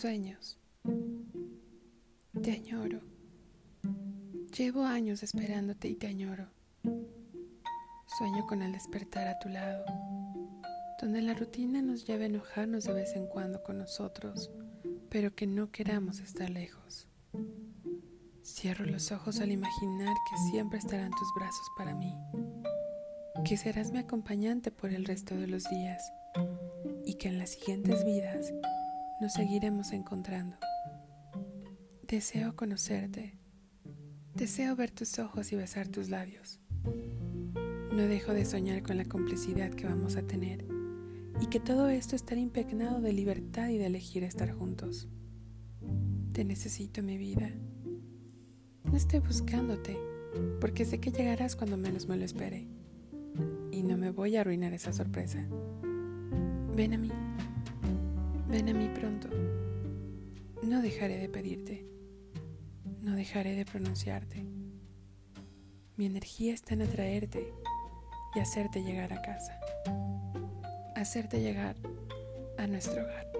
Sueños. Te añoro. Llevo años esperándote y te añoro. Sueño con el despertar a tu lado, donde la rutina nos lleve a enojarnos de vez en cuando con nosotros, pero que no queramos estar lejos. Cierro los ojos al imaginar que siempre estarán tus brazos para mí, que serás mi acompañante por el resto de los días y que en las siguientes vidas nos seguiremos encontrando. Deseo conocerte. Deseo ver tus ojos y besar tus labios. No dejo de soñar con la complicidad que vamos a tener y que todo esto estará impregnado de libertad y de elegir estar juntos. Te necesito, mi vida. No estoy buscándote, porque sé que llegarás cuando menos me lo espere. Y no me voy a arruinar esa sorpresa. Ven a mí. Ven a mí pronto. No dejaré de pedirte. No dejaré de pronunciarte. Mi energía está en atraerte y hacerte llegar a casa. Hacerte llegar a nuestro hogar.